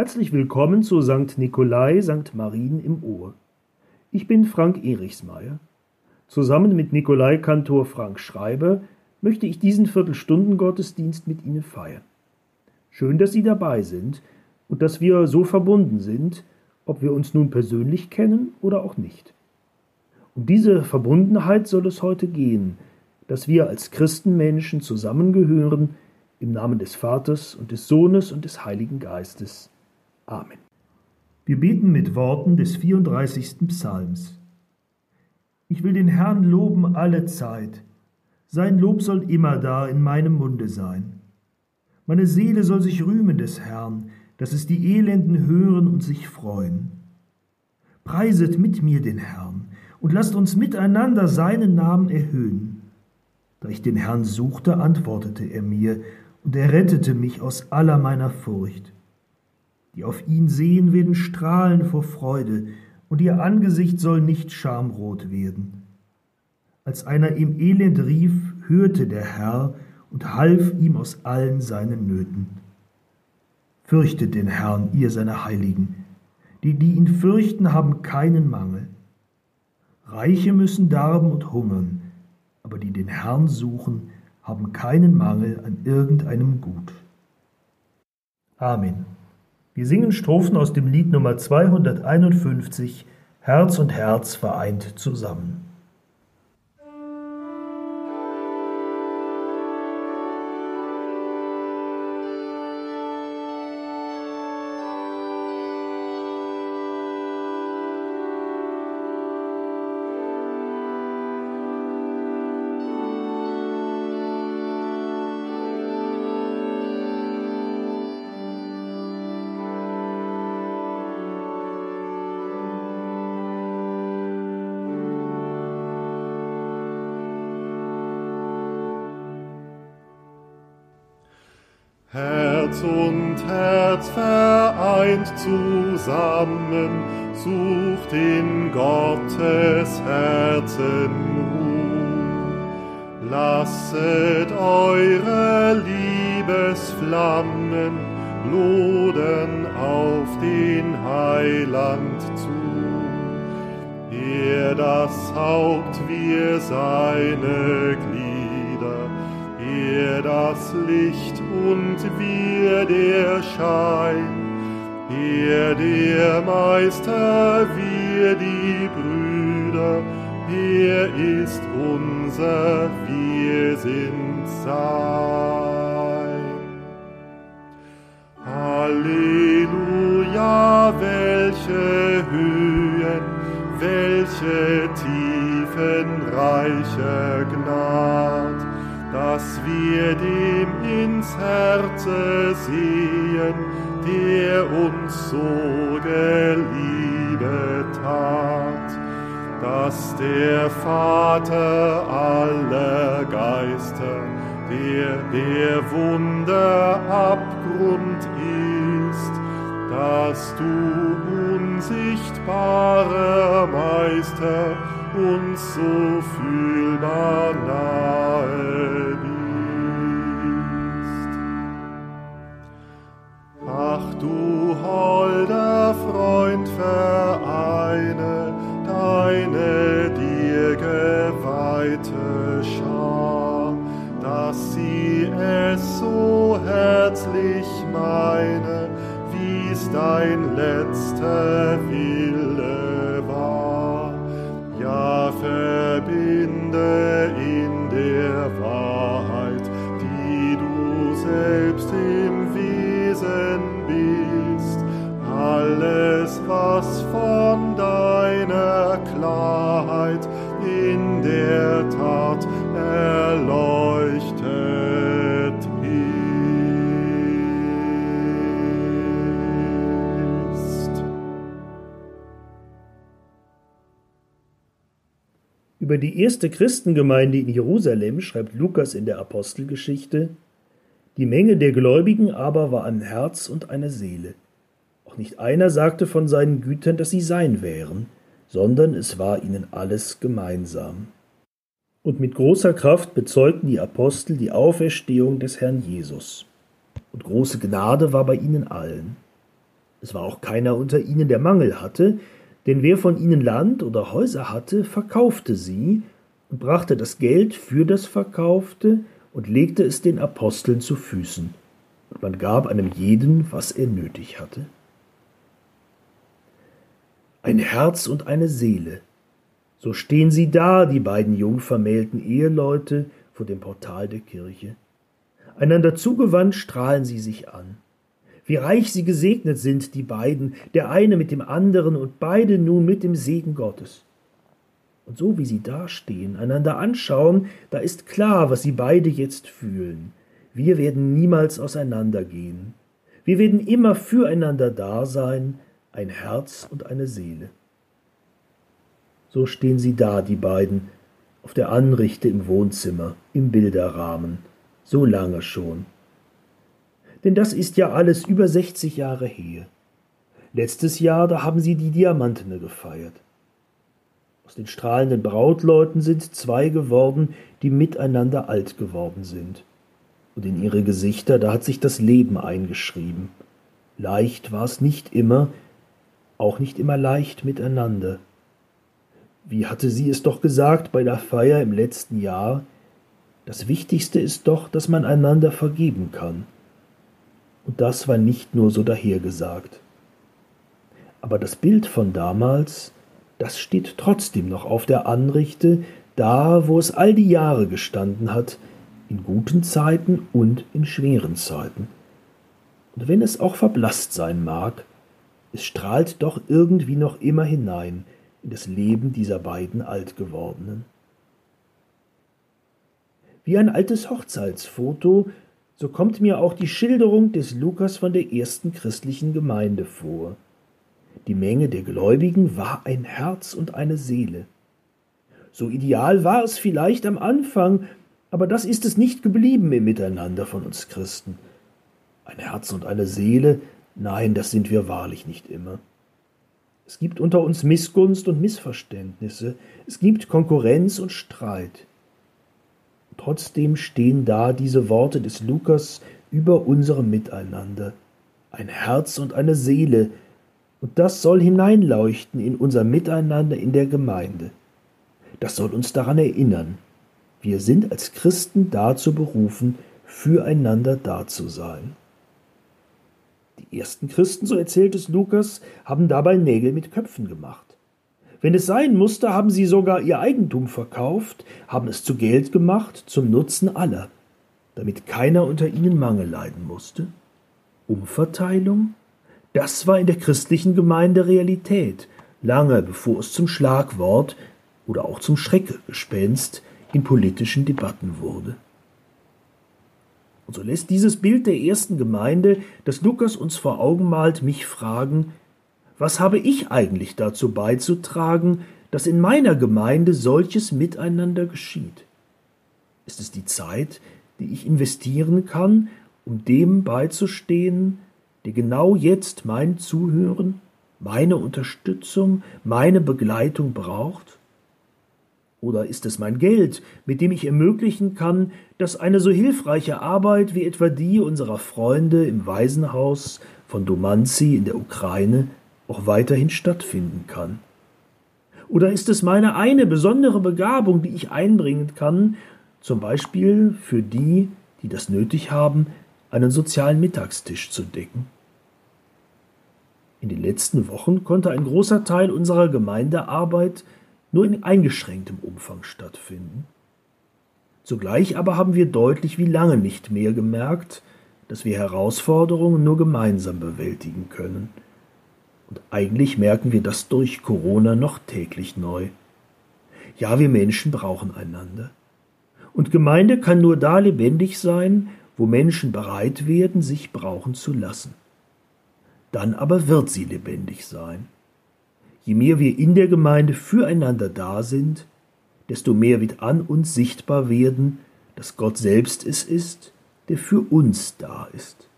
Herzlich willkommen zu St. Nikolai, St. Marien im Ohr. Ich bin Frank Erichsmeier. Zusammen mit Nikolai-Kantor Frank Schreiber möchte ich diesen Viertelstunden-Gottesdienst mit Ihnen feiern. Schön, dass Sie dabei sind und dass wir so verbunden sind, ob wir uns nun persönlich kennen oder auch nicht. Um diese Verbundenheit soll es heute gehen, dass wir als Christenmenschen zusammengehören im Namen des Vaters und des Sohnes und des Heiligen Geistes. Amen. Wir beten mit Worten des 34. Psalms. Ich will den Herrn loben alle Zeit. Sein Lob soll immer da in meinem Munde sein. Meine Seele soll sich rühmen des Herrn, dass es die Elenden hören und sich freuen. Preiset mit mir den Herrn und lasst uns miteinander seinen Namen erhöhen. Da ich den Herrn suchte, antwortete er mir, und er rettete mich aus aller meiner Furcht. Die auf ihn sehen, werden strahlen vor Freude, und ihr Angesicht soll nicht schamrot werden. Als einer im Elend rief, hörte der Herr und half ihm aus allen seinen Nöten. Fürchtet den Herrn, ihr seine Heiligen. Die, die ihn fürchten, haben keinen Mangel. Reiche müssen darben und hungern, aber die den Herrn suchen, haben keinen Mangel an irgendeinem Gut. Amen. Wir singen Strophen aus dem Lied Nummer 251 Herz und Herz vereint zusammen. Herz und Herz vereint zusammen, sucht in Gottes Herzen Ruh. Lasset eure Liebesflammen loden auf den Heiland zu. Er das Haupt, wir seine Glieder, er das Licht und wir der Schein. Er der Meister, wir die Brüder, er ist unser, wir sind sein. Halleluja, welche Höhen, welche Tiefen reicher dass wir dem ins Herze sehen, der uns so geliebet hat, dass der Vater aller Geister, der der Wunder Abgrund ist, dass du unsichtbarer Meister uns so fühlbar nahe du holder Freund, vereine deine dir geweihte Schar, dass sie es so herzlich meine, wie's dein letzter Wille war. Ja, was von deiner Klarheit in der Tat erleuchtet ist. Über die erste Christengemeinde in Jerusalem schreibt Lukas in der Apostelgeschichte, die Menge der Gläubigen aber war ein Herz und eine Seele. Auch nicht einer sagte von seinen Gütern, dass sie sein wären, sondern es war ihnen alles gemeinsam. Und mit großer Kraft bezeugten die Apostel die Auferstehung des Herrn Jesus. Und große Gnade war bei ihnen allen. Es war auch keiner unter ihnen, der Mangel hatte, denn wer von ihnen Land oder Häuser hatte, verkaufte sie und brachte das Geld für das Verkaufte und legte es den Aposteln zu Füßen. Und man gab einem jeden, was er nötig hatte. Ein Herz und eine Seele. So stehen sie da, die beiden jungvermählten Eheleute, vor dem Portal der Kirche. Einander zugewandt strahlen sie sich an. Wie reich sie gesegnet sind, die beiden, der eine mit dem anderen und beide nun mit dem Segen Gottes. Und so wie sie dastehen, einander anschauen, da ist klar, was sie beide jetzt fühlen. Wir werden niemals auseinandergehen. Wir werden immer füreinander da sein, ein Herz und eine Seele. So stehen sie da, die beiden, auf der Anrichte im Wohnzimmer, im Bilderrahmen, so lange schon denn das ist ja alles über 60 Jahre her. Letztes Jahr, da haben sie die Diamantene gefeiert. Aus den strahlenden Brautleuten sind zwei geworden, die miteinander alt geworden sind. Und in ihre Gesichter, da hat sich das Leben eingeschrieben. Leicht war es nicht immer, auch nicht immer leicht miteinander. Wie hatte sie es doch gesagt bei der Feier im letzten Jahr? Das Wichtigste ist doch, dass man einander vergeben kann und das war nicht nur so dahergesagt. Aber das Bild von damals, das steht trotzdem noch auf der Anrichte, da wo es all die Jahre gestanden hat, in guten Zeiten und in schweren Zeiten. Und wenn es auch verblasst sein mag, es strahlt doch irgendwie noch immer hinein in das Leben dieser beiden Altgewordenen. Wie ein altes Hochzeitsfoto so kommt mir auch die Schilderung des Lukas von der ersten christlichen Gemeinde vor. Die Menge der Gläubigen war ein Herz und eine Seele. So ideal war es vielleicht am Anfang, aber das ist es nicht geblieben im Miteinander von uns Christen. Ein Herz und eine Seele, nein, das sind wir wahrlich nicht immer. Es gibt unter uns Missgunst und Missverständnisse, es gibt Konkurrenz und Streit. Trotzdem stehen da diese Worte des Lukas über unserem Miteinander. Ein Herz und eine Seele, und das soll hineinleuchten in unser Miteinander in der Gemeinde. Das soll uns daran erinnern. Wir sind als Christen dazu berufen, füreinander da zu sein. Ersten Christen, so erzählt es Lukas, haben dabei Nägel mit Köpfen gemacht. Wenn es sein musste, haben sie sogar ihr Eigentum verkauft, haben es zu Geld gemacht, zum Nutzen aller, damit keiner unter ihnen Mangel leiden musste. Umverteilung? Das war in der christlichen Gemeinde Realität, lange bevor es zum Schlagwort oder auch zum Schreckgespenst in politischen Debatten wurde. Und so lässt dieses Bild der ersten Gemeinde, das Lukas uns vor Augen malt, mich fragen, was habe ich eigentlich dazu beizutragen, dass in meiner Gemeinde solches Miteinander geschieht? Ist es die Zeit, die ich investieren kann, um dem beizustehen, der genau jetzt mein Zuhören, meine Unterstützung, meine Begleitung braucht? Oder ist es mein Geld, mit dem ich ermöglichen kann, dass eine so hilfreiche Arbeit wie etwa die unserer Freunde im Waisenhaus von Domanzi in der Ukraine auch weiterhin stattfinden kann? Oder ist es meine eine besondere Begabung, die ich einbringen kann, zum Beispiel für die, die das nötig haben, einen sozialen Mittagstisch zu decken? In den letzten Wochen konnte ein großer Teil unserer Gemeindearbeit nur in eingeschränktem Umfang stattfinden. Zugleich aber haben wir deutlich wie lange nicht mehr gemerkt, dass wir Herausforderungen nur gemeinsam bewältigen können – und eigentlich merken wir das durch Corona noch täglich neu. Ja, wir Menschen brauchen einander. Und Gemeinde kann nur da lebendig sein, wo Menschen bereit werden, sich brauchen zu lassen. Dann aber wird sie lebendig sein. Je mehr wir in der Gemeinde füreinander da sind, desto mehr wird an uns sichtbar werden, dass Gott selbst es ist, der für uns da ist.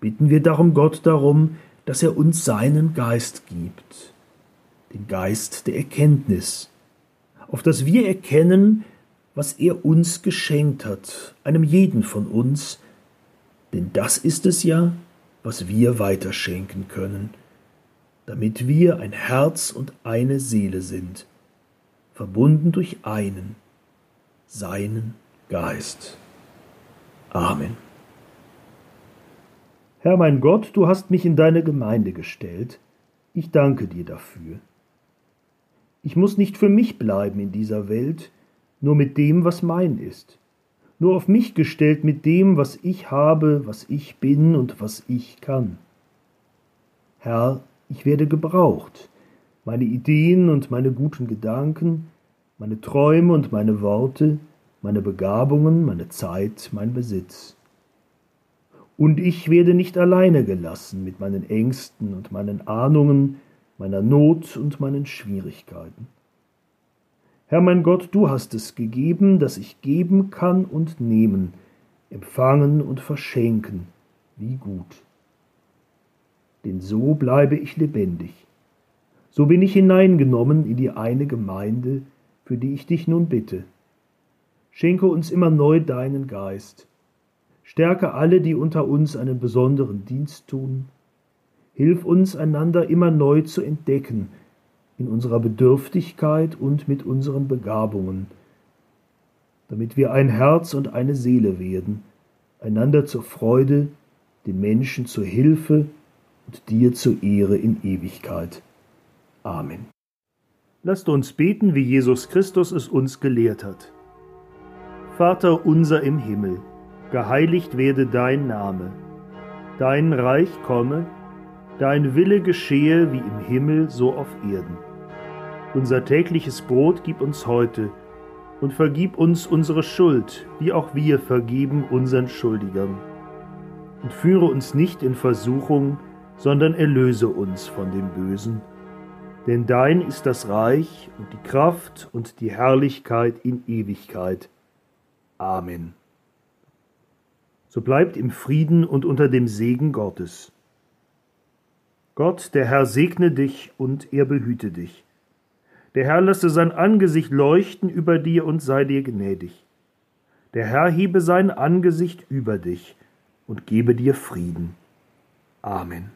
Bitten wir darum Gott darum, dass er uns seinen Geist gibt, den Geist der Erkenntnis, auf dass wir erkennen, was er uns geschenkt hat, einem jeden von uns, denn das ist es ja, was wir weiterschenken können, damit wir ein Herz und eine Seele sind, verbunden durch einen, seinen Geist. Amen. Herr mein Gott, du hast mich in deine Gemeinde gestellt, ich danke dir dafür. Ich muss nicht für mich bleiben in dieser Welt, nur mit dem, was mein ist, nur auf mich gestellt mit dem, was ich habe, was ich bin und was ich kann. Herr, ich werde gebraucht, meine Ideen und meine guten Gedanken, meine Träume und meine Worte, meine Begabungen, meine Zeit, mein Besitz. Und ich werde nicht alleine gelassen mit meinen Ängsten und meinen Ahnungen, meiner Not und meinen Schwierigkeiten. Herr mein Gott, du hast es gegeben, dass ich geben kann und nehmen, empfangen und verschenken, wie gut. Denn so bleibe ich lebendig. So bin ich hineingenommen in die eine Gemeinde, für die ich dich nun bitte. Schenke uns immer neu deinen Geist. Stärke alle, die unter uns einen besonderen Dienst tun. Hilf uns, einander immer neu zu entdecken, in unserer Bedürftigkeit und mit unseren Begabungen, damit wir ein Herz und eine Seele werden, einander zur Freude, den Menschen zur Hilfe und dir zur Ehre in Ewigkeit. Amen. Lasst uns beten, wie Jesus Christus es uns gelehrt hat. Vater unser im Himmel, geheiligt werde dein Name, dein Reich komme, dein Wille geschehe wie im Himmel so auf Erden. Unser tägliches Brot gib uns heute und vergib uns unsere Schuld, wie auch wir vergeben unseren Schuldigern. Und führe uns nicht in Versuchung, sondern erlöse uns von dem Bösen. Denn dein ist das Reich und die Kraft und die Herrlichkeit in Ewigkeit. Amen. So bleibt im Frieden und unter dem Segen Gottes. Gott, der Herr segne dich und er behüte dich. Der Herr lasse sein Angesicht leuchten über dir und sei dir gnädig. Der Herr hebe sein Angesicht über dich und gebe dir Frieden. Amen.